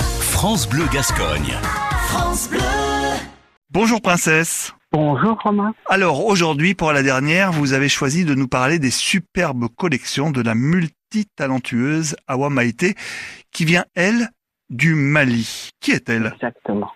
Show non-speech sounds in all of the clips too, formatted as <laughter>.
France Bleu Gascogne. France Bleu. Bonjour princesse. Bonjour Romain. Alors aujourd'hui, pour la dernière, vous avez choisi de nous parler des superbes collections de la multitalentueuse Awa Maïté, qui vient, elle, du Mali. Qui est-elle? Exactement.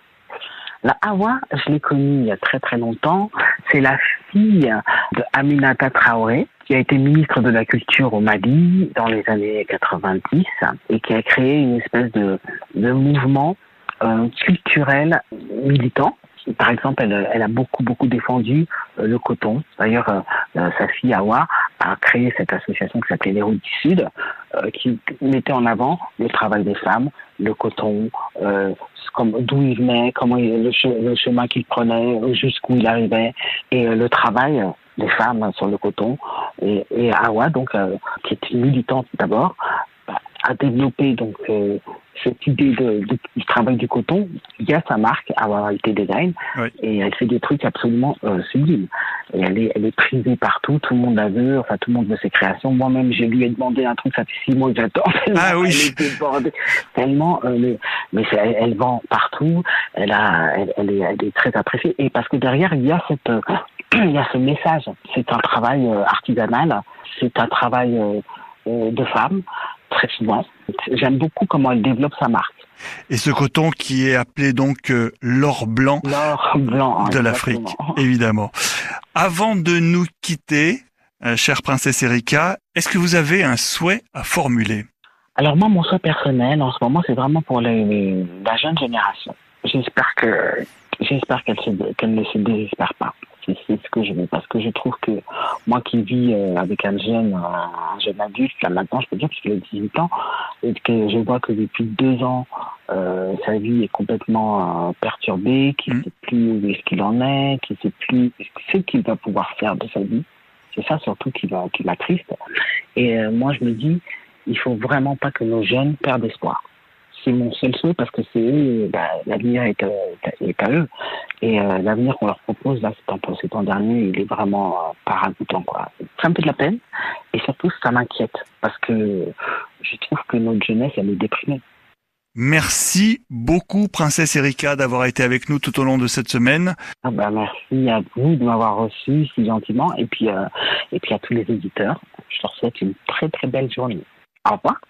La Awa, je l'ai connue il y a très très longtemps. C'est la de Aminata Traoré, qui a été ministre de la Culture au Mali dans les années 90 et qui a créé une espèce de, de mouvement euh, culturel militant. Par exemple, elle, elle, a beaucoup beaucoup défendu euh, le coton. D'ailleurs, euh, sa fille Awa a créé cette association qui s'appelait les Routes du Sud, euh, qui mettait en avant le travail des femmes, le coton, comme d'où il venait, comment il, le, che, le, chemin qu'il prenait, jusqu'où il arrivait, et le travail des femmes sur le coton. Et, et Awa, donc, qui est une militante d'abord, a développé donc euh, cette idée de, de, du travail du coton. Il y a sa marque, Awa été Design, oui. et elle fait des trucs absolument euh, sublimes. Et elle est, elle est prisée partout, tout le monde la veut, enfin tout le monde veut ses créations. Moi-même, je lui ai demandé un truc, ça fait six mois que j'attends. Ah oui. Elle est débordée, tellement, euh, mais, mais elle, elle, vend partout. Elle a, elle, elle, est, elle est très appréciée. Et parce que derrière, il y a cette, <clears throat> il y a ce message. C'est un travail artisanal. C'est un travail de femmes très souvent. J'aime beaucoup comment elle développe sa marque. Et ce coton qui est appelé donc euh, l'or blanc, blanc de l'Afrique, évidemment. Avant de nous quitter, euh, chère princesse Erika, est-ce que vous avez un souhait à formuler? Alors moi, mon souhait personnel en ce moment, c'est vraiment pour les, les, la jeune génération. J'espère que j'espère qu'elle qu'elle ne se désespère pas c'est ce que je veux. Parce que je trouve que moi qui vis euh, avec un jeune un jeune adulte là maintenant je peux dire parce qu'il a 18 ans et que je vois que depuis deux ans euh, sa vie est complètement euh, perturbée qu'il ne mmh. sait plus où est-ce qu'il en est qu'il sait plus ce qu'il va pouvoir faire de sa vie. C'est ça surtout qui m'attriste et euh, moi je me dis il faut vraiment pas que nos jeunes perdent espoir c'est mon seul souhait parce que c'est eux, bah, l'avenir est, est, à eux. Et euh, l'avenir qu'on leur propose, là, cet an dernier, il est vraiment euh, pas ragoûtant, quoi. Ça me fait de la peine. Et surtout, ça m'inquiète parce que je trouve que notre jeunesse, elle est déprimée. Merci beaucoup, Princesse Erika, d'avoir été avec nous tout au long de cette semaine. Ah bah, merci à vous de m'avoir reçu si gentiment et puis, euh, et puis à tous les éditeurs. Je leur souhaite une très très belle journée. Au revoir.